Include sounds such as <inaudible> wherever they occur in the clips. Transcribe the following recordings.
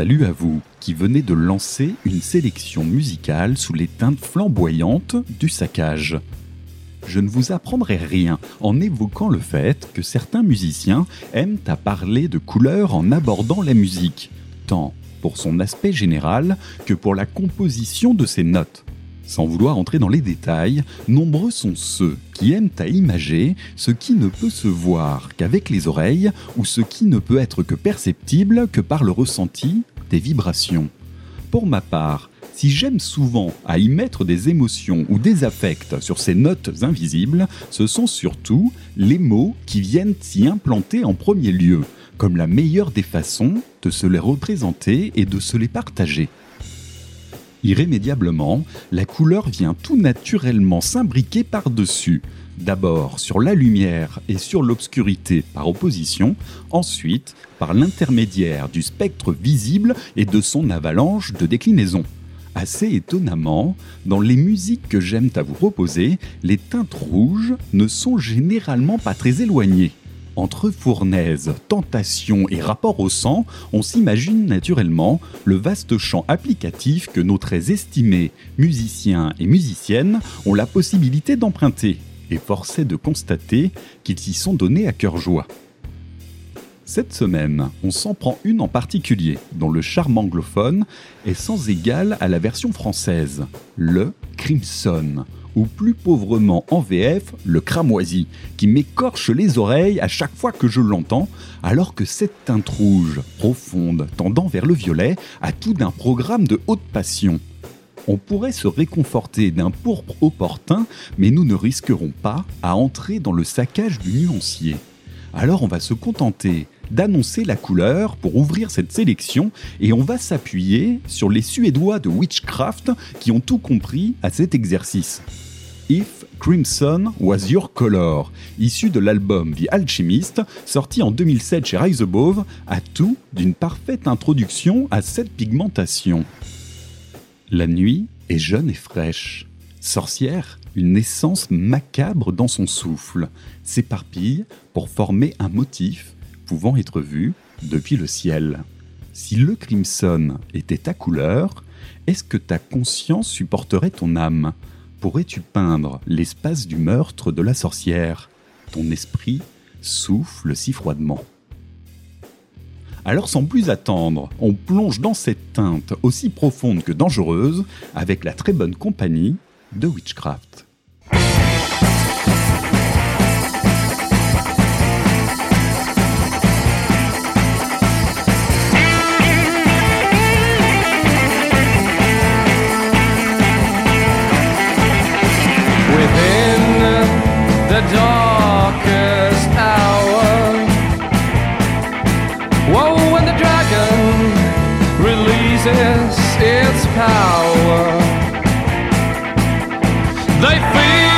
Salut à vous qui venez de lancer une sélection musicale sous les teintes flamboyantes du saccage. Je ne vous apprendrai rien en évoquant le fait que certains musiciens aiment à parler de couleurs en abordant la musique, tant pour son aspect général que pour la composition de ses notes. Sans vouloir entrer dans les détails, nombreux sont ceux qui aiment à imager ce qui ne peut se voir qu'avec les oreilles ou ce qui ne peut être que perceptible que par le ressenti des vibrations. Pour ma part, si j'aime souvent à y mettre des émotions ou des affects sur ces notes invisibles, ce sont surtout les mots qui viennent s'y implanter en premier lieu, comme la meilleure des façons de se les représenter et de se les partager. Irrémédiablement, la couleur vient tout naturellement s'imbriquer par-dessus, d'abord sur la lumière et sur l'obscurité par opposition, ensuite par l'intermédiaire du spectre visible et de son avalanche de déclinaisons. Assez étonnamment, dans les musiques que j'aime à vous proposer, les teintes rouges ne sont généralement pas très éloignées. Entre fournaise, tentation et rapport au sang, on s'imagine naturellement le vaste champ applicatif que nos très estimés musiciens et musiciennes ont la possibilité d'emprunter, et force est de constater qu'ils s'y sont donnés à cœur joie. Cette semaine, on s'en prend une en particulier, dont le charme anglophone est sans égal à la version française, le Crimson, ou plus pauvrement en VF, le cramoisi, qui m'écorche les oreilles à chaque fois que je l'entends, alors que cette teinte rouge, profonde, tendant vers le violet, a tout d'un programme de haute passion. On pourrait se réconforter d'un pourpre opportun, mais nous ne risquerons pas à entrer dans le saccage du nuancier. Alors on va se contenter d'annoncer la couleur pour ouvrir cette sélection et on va s'appuyer sur les Suédois de Witchcraft qui ont tout compris à cet exercice. If Crimson Was Your Color, issu de l'album The Alchemist, sorti en 2007 chez Rise Above, a tout d'une parfaite introduction à cette pigmentation. La nuit est jeune et fraîche. Sorcière, une essence macabre dans son souffle, s'éparpille pour former un motif pouvant être vu depuis le ciel. Si le crimson était ta couleur, est-ce que ta conscience supporterait ton âme? Pourrais-tu peindre l'espace du meurtre de la sorcière? Ton esprit souffle si froidement. Alors sans plus attendre, on plonge dans cette teinte aussi profonde que dangereuse avec la très bonne compagnie de Witchcraft. Darkest hour. Whoa, when the dragon releases its power, they feel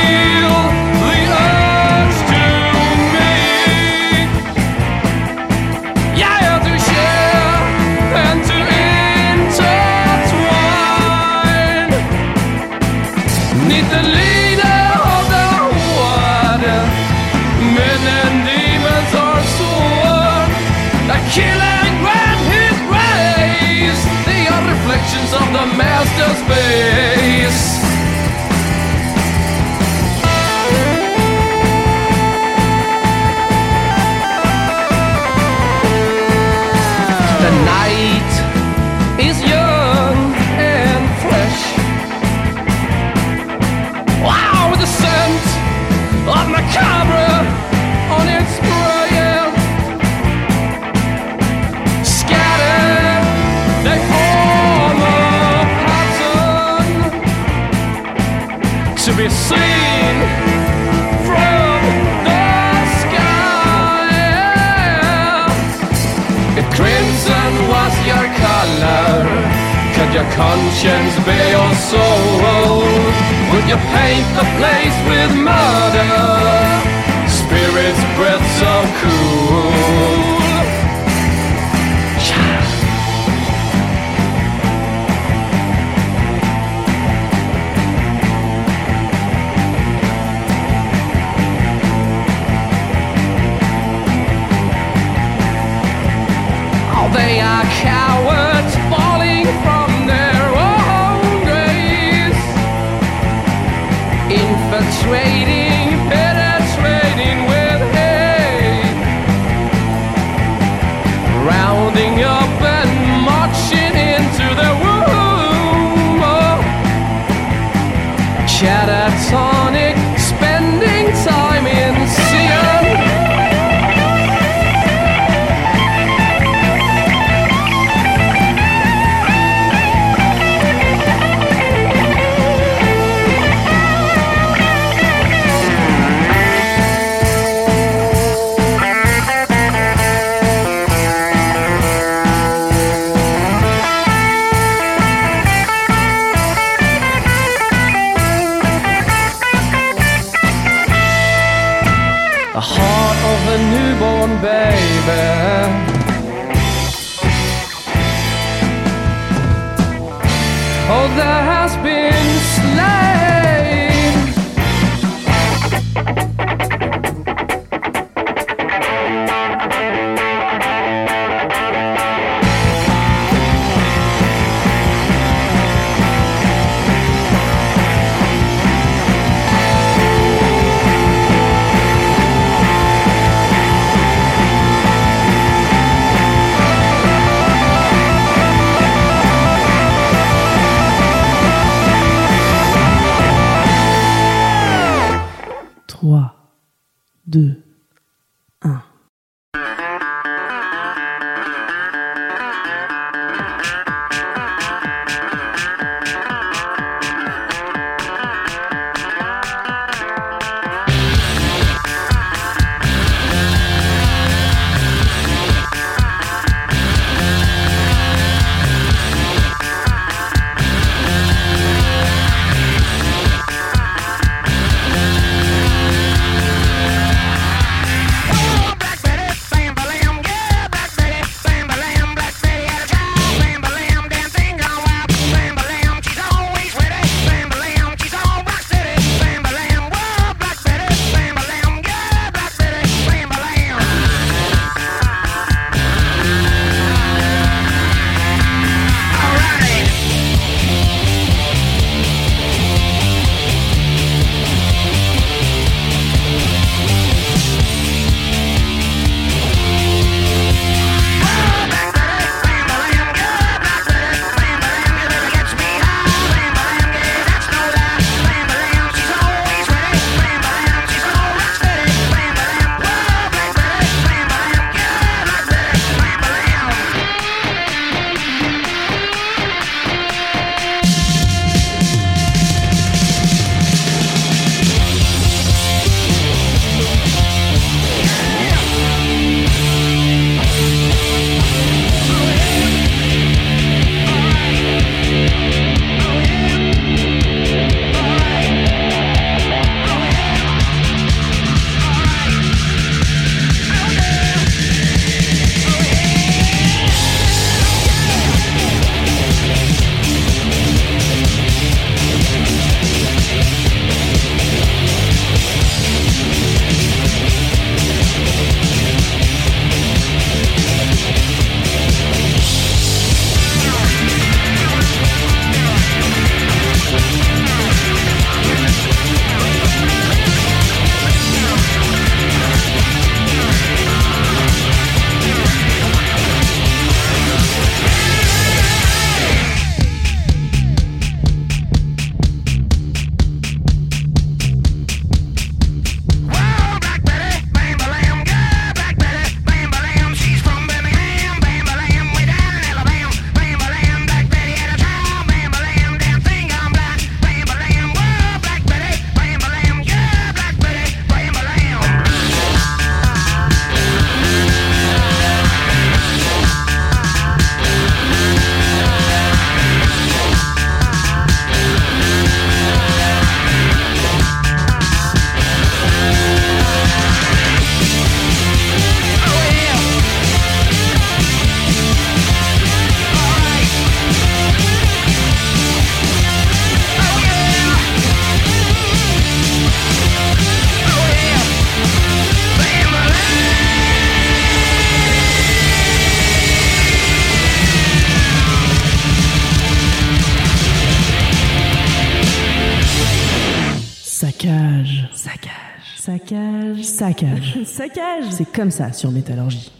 <laughs> Saccage. C'est comme ça sur Métallurgie.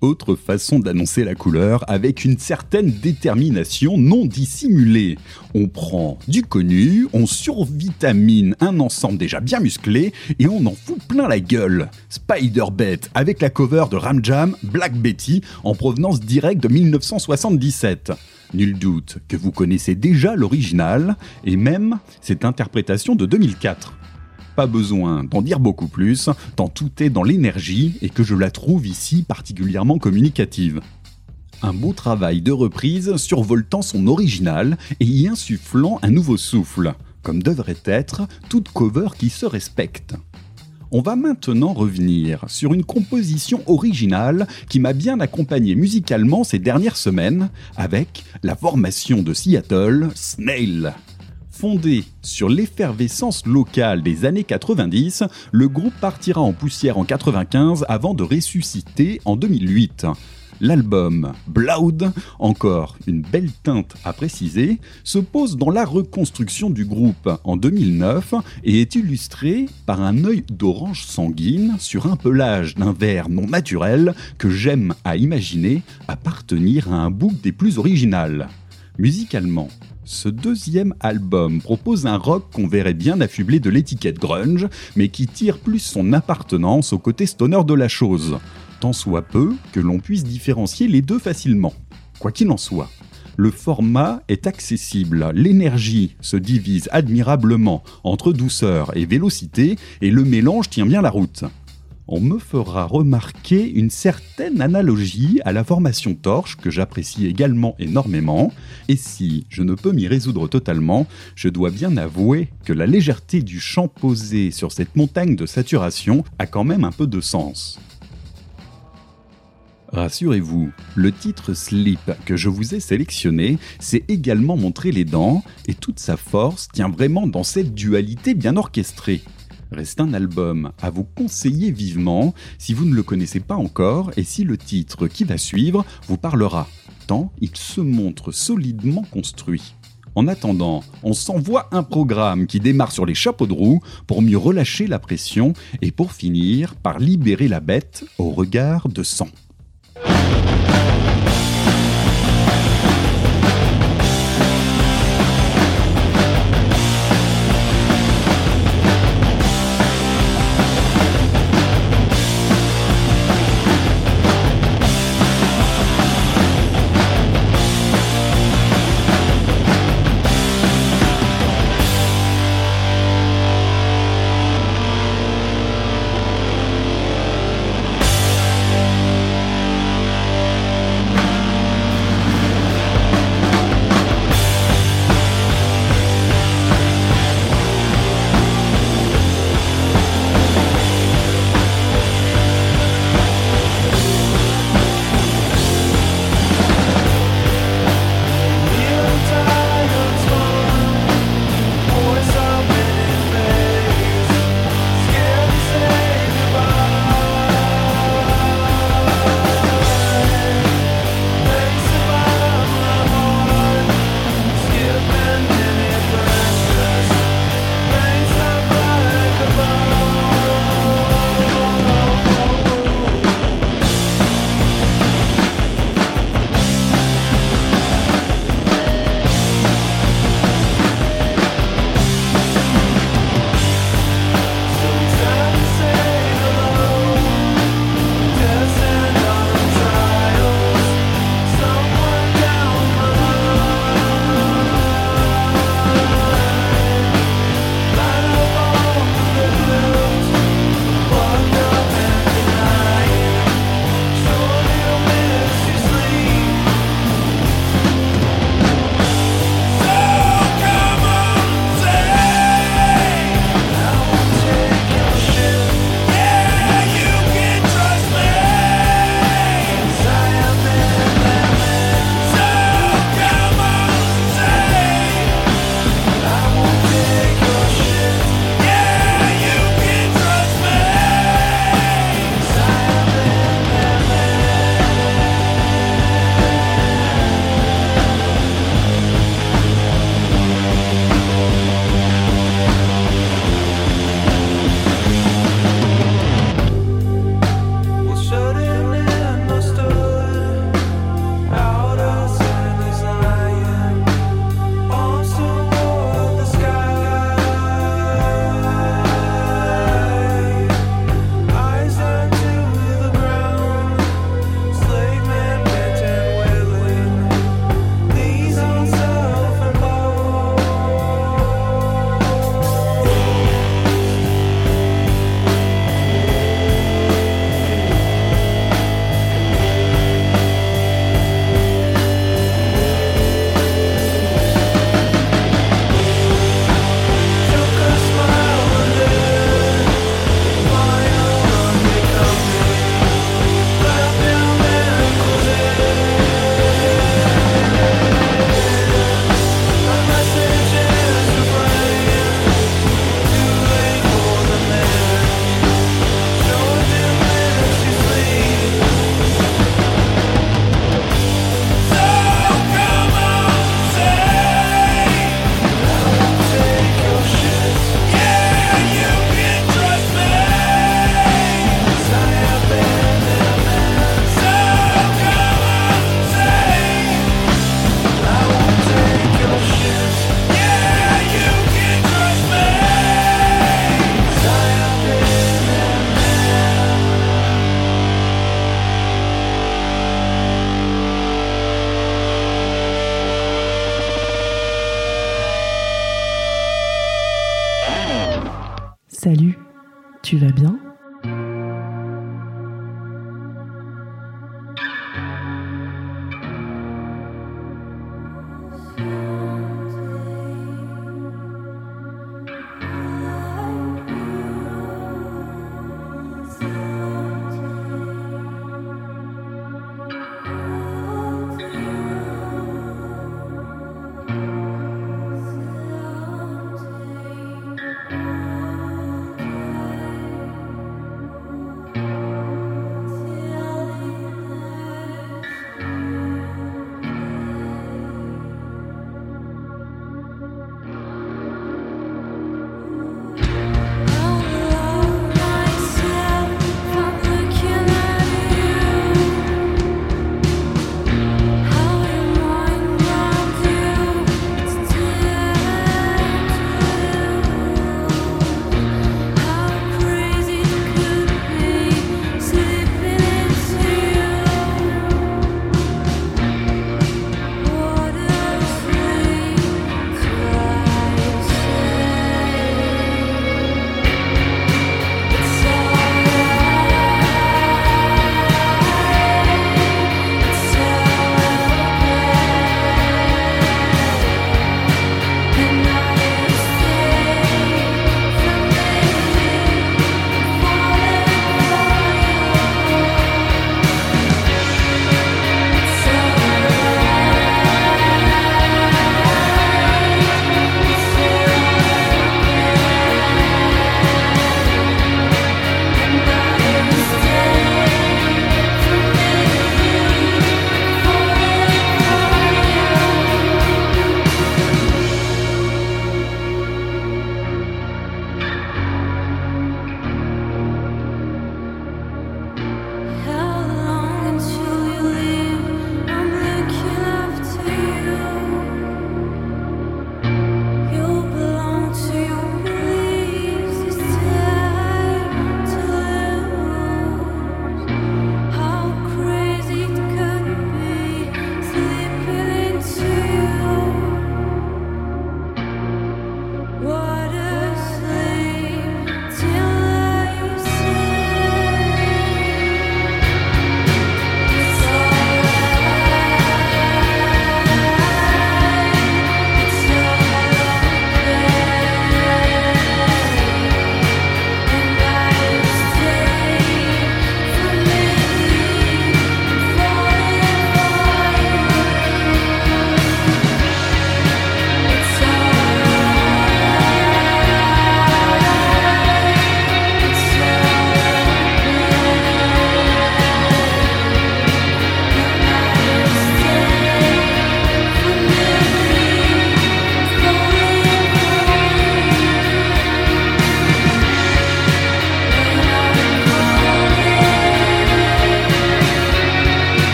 Autre façon d'annoncer la couleur avec une certaine détermination non dissimulée. On prend du connu, on survitamine un ensemble déjà bien musclé et on en fout plein la gueule. Spider-Bet avec la cover de Ram Jam Black Betty en provenance directe de 1977. Nul doute que vous connaissez déjà l'original et même cette interprétation de 2004. Pas besoin d'en dire beaucoup plus, tant tout est dans l'énergie et que je la trouve ici particulièrement communicative. Un beau travail de reprise survoltant son original et y insufflant un nouveau souffle, comme devrait être toute cover qui se respecte. On va maintenant revenir sur une composition originale qui m'a bien accompagné musicalement ces dernières semaines avec la formation de Seattle Snail. Fondé sur l'effervescence locale des années 90, le groupe partira en poussière en 95 avant de ressusciter en 2008. L'album Blood, encore une belle teinte à préciser, se pose dans la reconstruction du groupe en 2009 et est illustré par un œil d'orange sanguine sur un pelage d'un vert non naturel que j'aime à imaginer appartenir à un bouc des plus originales. Musicalement, ce deuxième album propose un rock qu'on verrait bien affublé de l'étiquette grunge, mais qui tire plus son appartenance au côté stoner de la chose, tant soit peu que l'on puisse différencier les deux facilement. Quoi qu'il en soit, le format est accessible, l'énergie se divise admirablement entre douceur et vélocité, et le mélange tient bien la route on me fera remarquer une certaine analogie à la formation torche que j'apprécie également énormément, et si je ne peux m'y résoudre totalement, je dois bien avouer que la légèreté du chant posé sur cette montagne de saturation a quand même un peu de sens. Rassurez-vous, le titre Sleep que je vous ai sélectionné s'est également montré les dents, et toute sa force tient vraiment dans cette dualité bien orchestrée reste un album à vous conseiller vivement si vous ne le connaissez pas encore et si le titre qui va suivre vous parlera, tant il se montre solidement construit. En attendant, on s'envoie un programme qui démarre sur les chapeaux de roue pour mieux relâcher la pression et pour finir par libérer la bête au regard de sang.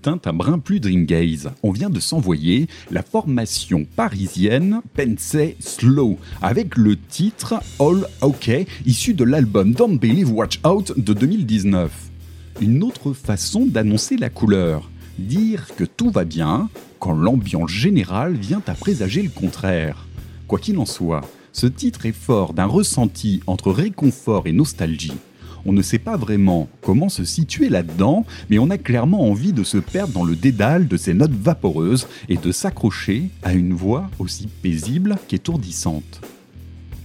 Teinte à brun plus dream gaze, on vient de s'envoyer la formation parisienne Pensée Slow avec le titre All OK issu de l'album Don't Believe Watch Out de 2019. Une autre façon d'annoncer la couleur, dire que tout va bien quand l'ambiance générale vient à présager le contraire. Quoi qu'il en soit, ce titre est fort d'un ressenti entre réconfort et nostalgie. On ne sait pas vraiment comment se situer là-dedans, mais on a clairement envie de se perdre dans le dédale de ces notes vaporeuses et de s'accrocher à une voix aussi paisible qu'étourdissante.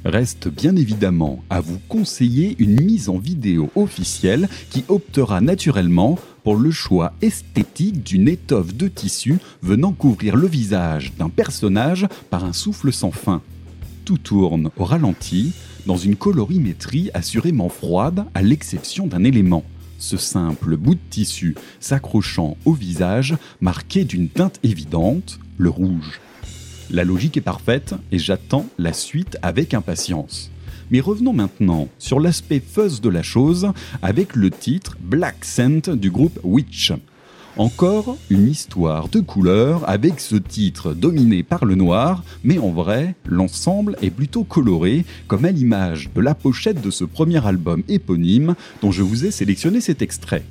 Reste bien évidemment à vous conseiller une mise en vidéo officielle qui optera naturellement pour le choix esthétique d'une étoffe de tissu venant couvrir le visage d'un personnage par un souffle sans fin. Tout tourne au ralenti, dans une colorimétrie assurément froide à l'exception d'un élément, ce simple bout de tissu s'accrochant au visage marqué d'une teinte évidente, le rouge. La logique est parfaite et j'attends la suite avec impatience. Mais revenons maintenant sur l'aspect fuzz de la chose avec le titre Black Scent du groupe Witch. Encore une histoire de couleurs avec ce titre dominé par le noir, mais en vrai, l'ensemble est plutôt coloré, comme à l'image de la pochette de ce premier album éponyme dont je vous ai sélectionné cet extrait.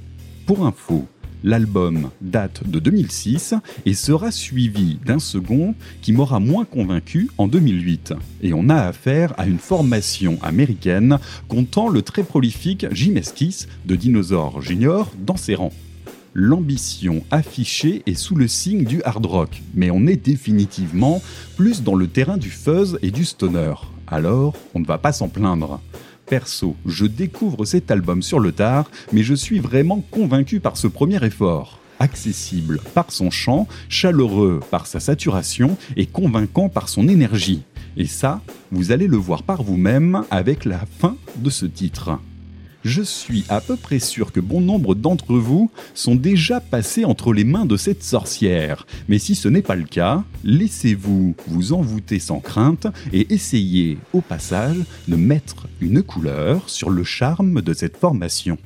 Pour info, l'album date de 2006 et sera suivi d'un second qui m'aura moins convaincu en 2008. Et on a affaire à une formation américaine comptant le très prolifique Jim Esquisse de Dinosaur Junior dans ses rangs l'ambition affichée est sous le signe du hard rock, mais on est définitivement plus dans le terrain du fuzz et du stoner. Alors, on ne va pas s'en plaindre. Perso, je découvre cet album sur le tard, mais je suis vraiment convaincu par ce premier effort. Accessible par son chant, chaleureux par sa saturation et convaincant par son énergie. Et ça, vous allez le voir par vous-même avec la fin de ce titre je suis à peu près sûr que bon nombre d'entre vous sont déjà passés entre les mains de cette sorcière. Mais si ce n'est pas le cas, laissez-vous vous envoûter sans crainte et essayez au passage de mettre une couleur sur le charme de cette formation.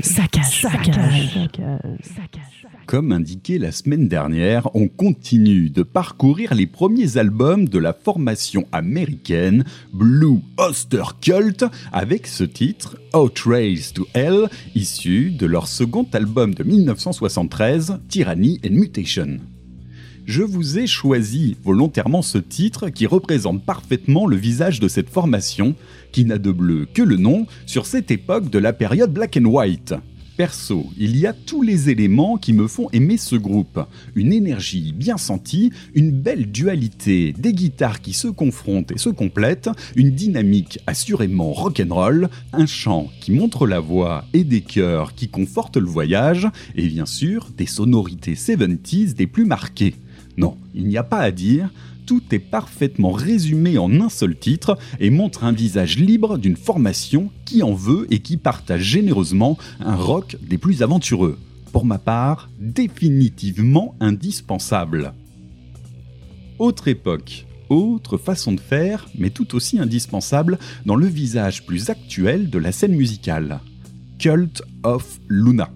Saccage. Saccage. Saccage. Saccage. Comme indiqué la semaine dernière, on continue de parcourir les premiers albums de la formation américaine Blue Oster Cult avec ce titre Outrace to Hell, issu de leur second album de 1973, Tyranny and Mutation. Je vous ai choisi volontairement ce titre qui représente parfaitement le visage de cette formation, qui n'a de bleu que le nom, sur cette époque de la période Black and White. Perso, il y a tous les éléments qui me font aimer ce groupe. Une énergie bien sentie, une belle dualité, des guitares qui se confrontent et se complètent, une dynamique assurément rock'n'roll, un chant qui montre la voix et des chœurs qui confortent le voyage, et bien sûr des sonorités 70s des plus marquées. Non, il n'y a pas à dire, tout est parfaitement résumé en un seul titre et montre un visage libre d'une formation qui en veut et qui partage généreusement un rock des plus aventureux. Pour ma part, définitivement indispensable. Autre époque, autre façon de faire, mais tout aussi indispensable dans le visage plus actuel de la scène musicale. Cult of Luna.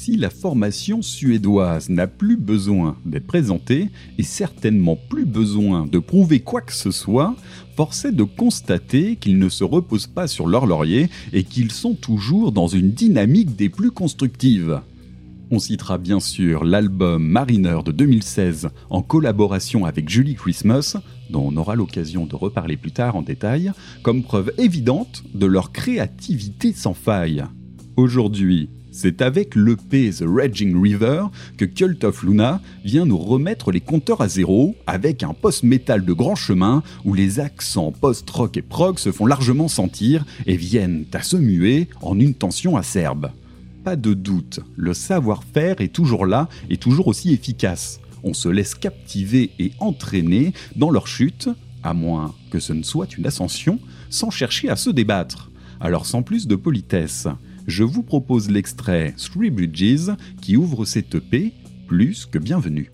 Si la formation suédoise n'a plus besoin d'être présentée et certainement plus besoin de prouver quoi que ce soit, force est de constater qu'ils ne se reposent pas sur leur laurier et qu'ils sont toujours dans une dynamique des plus constructives. On citera bien sûr l'album Mariner de 2016 en collaboration avec Julie Christmas, dont on aura l'occasion de reparler plus tard en détail, comme preuve évidente de leur créativité sans faille. Aujourd'hui, c'est avec l'EP The Raging River que Cult of Luna vient nous remettre les compteurs à zéro avec un post-metal de grand chemin où les accents post-rock et prog se font largement sentir et viennent à se muer en une tension acerbe. Pas de doute, le savoir-faire est toujours là et toujours aussi efficace. On se laisse captiver et entraîner dans leur chute, à moins que ce ne soit une ascension, sans chercher à se débattre. Alors sans plus de politesse, je vous propose l'extrait Three Bridges qui ouvre cette EP plus que bienvenue.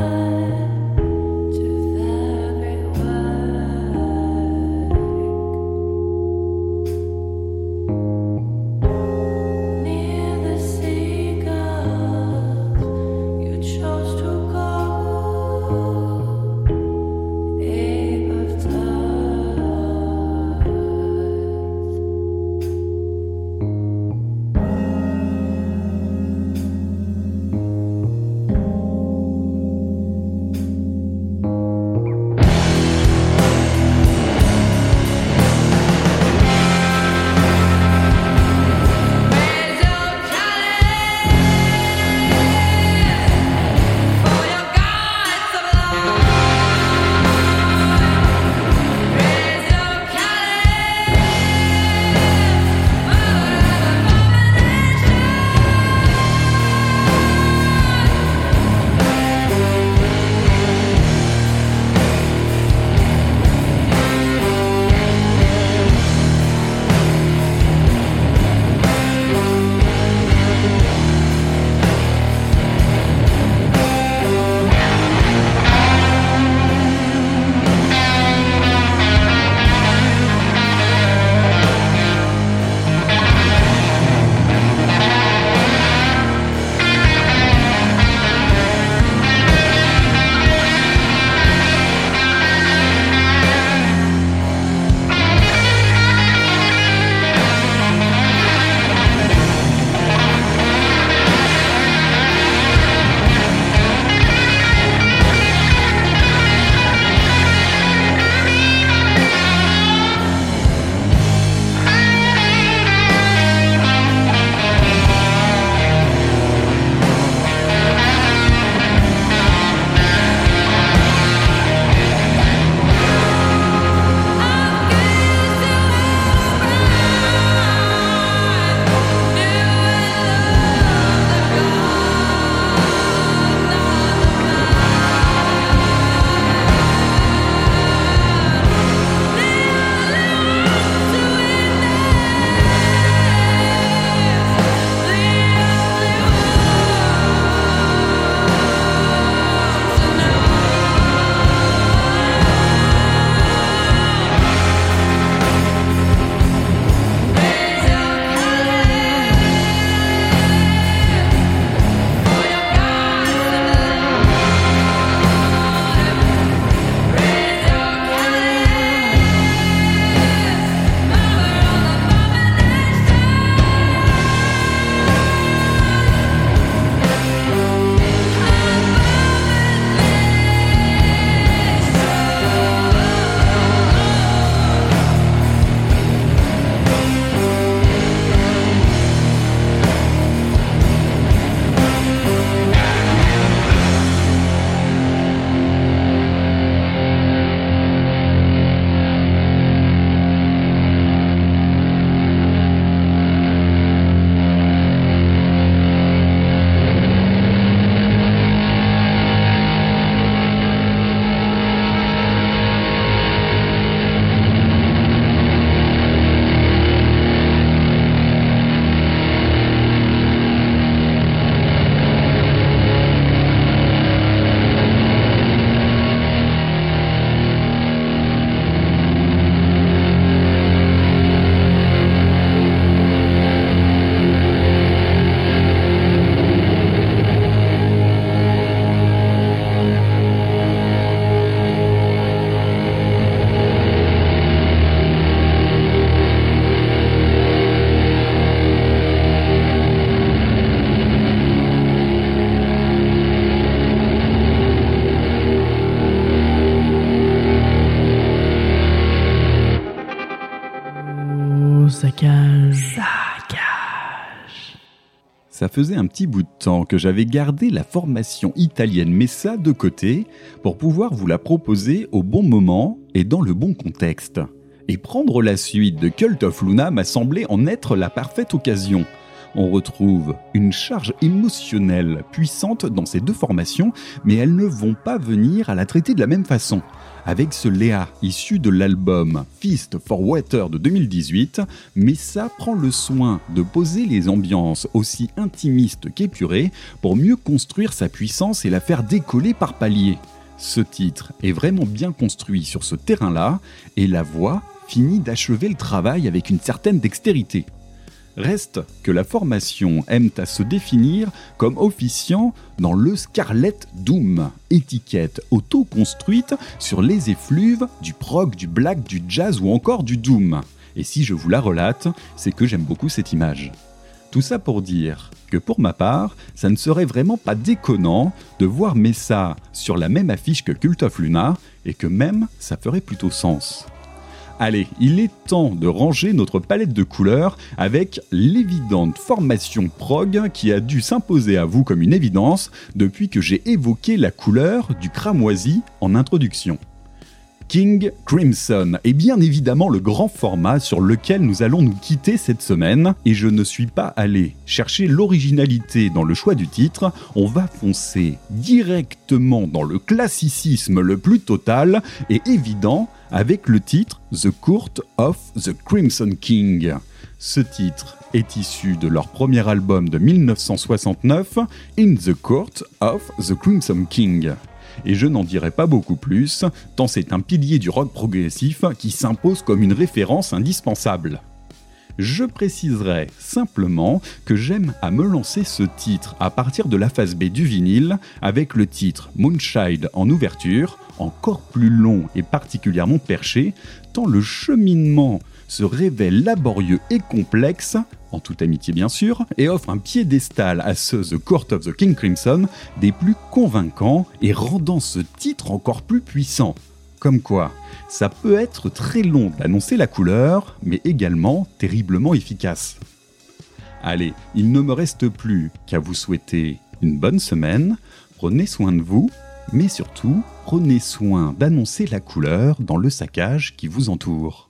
love. Ça faisait un petit bout de temps que j'avais gardé la formation italienne Messa de côté pour pouvoir vous la proposer au bon moment et dans le bon contexte. Et prendre la suite de Cult of Luna m'a semblé en être la parfaite occasion. On retrouve une charge émotionnelle puissante dans ces deux formations, mais elles ne vont pas venir à la traiter de la même façon. Avec ce Léa issu de l'album Feast for Water de 2018, Messa prend le soin de poser les ambiances aussi intimistes qu'épurées pour mieux construire sa puissance et la faire décoller par paliers. Ce titre est vraiment bien construit sur ce terrain-là et la voix finit d'achever le travail avec une certaine dextérité. Reste que la formation aime à se définir comme officiant dans le Scarlet Doom, étiquette auto-construite sur les effluves du prog, du black, du jazz ou encore du doom. Et si je vous la relate, c'est que j'aime beaucoup cette image. Tout ça pour dire que pour ma part, ça ne serait vraiment pas déconnant de voir Messa sur la même affiche que Cult of Luna, et que même ça ferait plutôt sens. Allez, il est temps de ranger notre palette de couleurs avec l'évidente formation prog qui a dû s'imposer à vous comme une évidence depuis que j'ai évoqué la couleur du cramoisi en introduction. King Crimson est bien évidemment le grand format sur lequel nous allons nous quitter cette semaine et je ne suis pas allé chercher l'originalité dans le choix du titre, on va foncer directement dans le classicisme le plus total et évident avec le titre The Court of the Crimson King. Ce titre est issu de leur premier album de 1969, In the Court of the Crimson King. Et je n'en dirai pas beaucoup plus, tant c'est un pilier du rock progressif qui s'impose comme une référence indispensable. Je préciserai simplement que j'aime à me lancer ce titre à partir de la phase B du vinyle avec le titre Moonshine en ouverture, encore plus long et particulièrement perché, tant le cheminement se révèle laborieux et complexe, en toute amitié bien sûr, et offre un piédestal à ce The Court of the King Crimson des plus convaincants et rendant ce titre encore plus puissant. Comme quoi, ça peut être très long d'annoncer la couleur, mais également terriblement efficace. Allez, il ne me reste plus qu'à vous souhaiter une bonne semaine, prenez soin de vous, mais surtout, prenez soin d'annoncer la couleur dans le saccage qui vous entoure.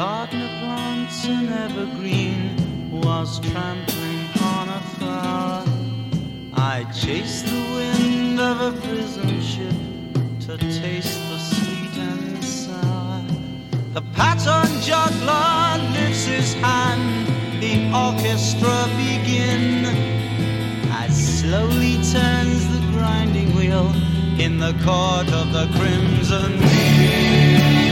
Gardener plants an evergreen was trampling on a flower. I chased the wind of a prison ship to taste the sweet and sour. The pattern juggler lifts his hand, the orchestra begin. As slowly turns the grinding wheel in the court of the crimson. On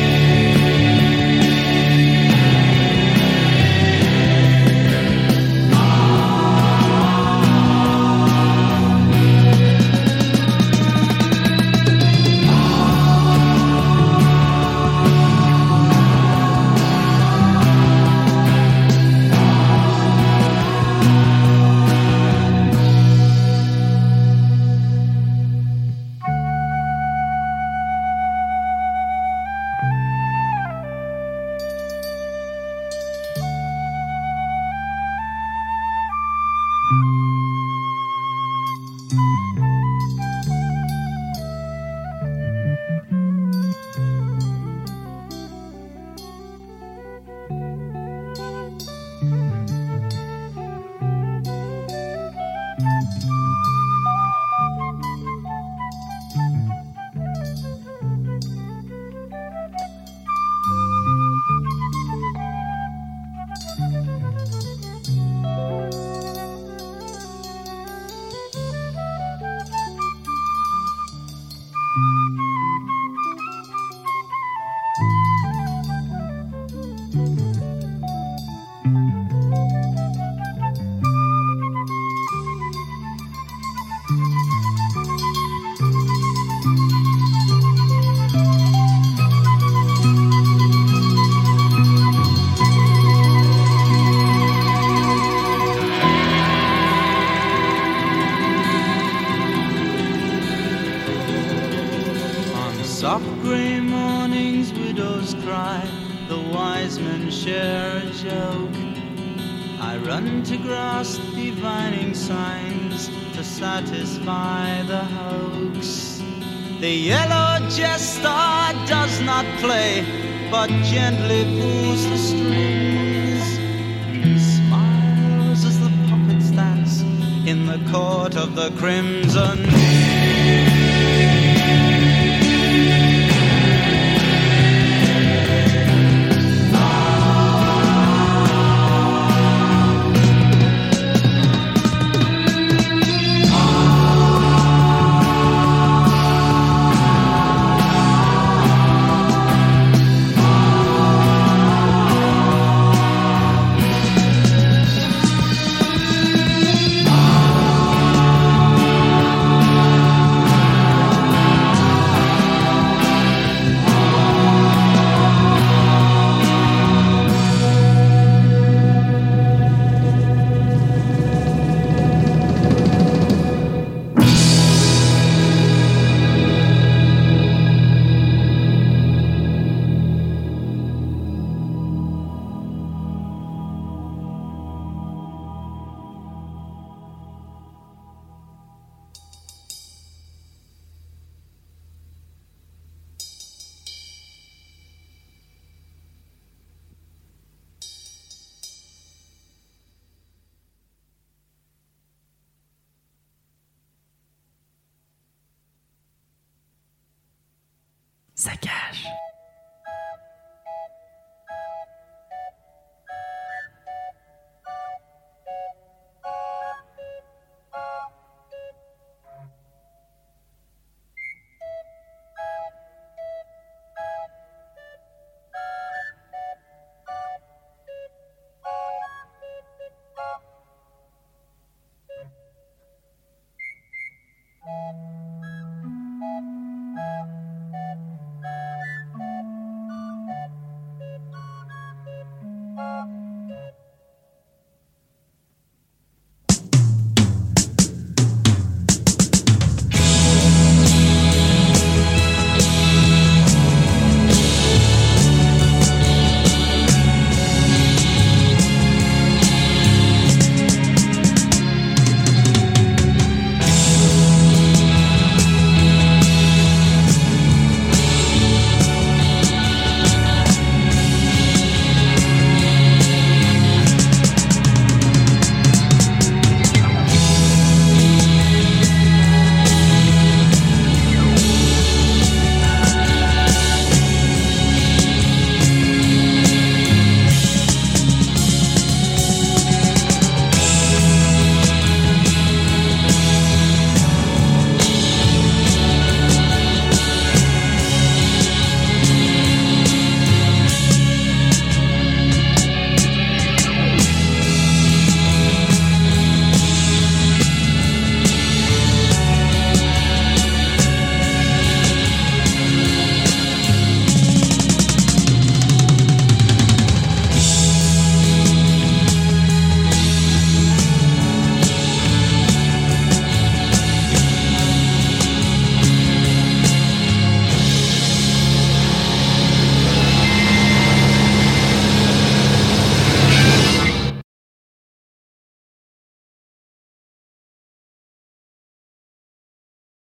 To grasp divining signs to satisfy the hoax. The yellow jester does not play, but gently pulls the strings. Smiles as the puppets dance in the court of the crimson.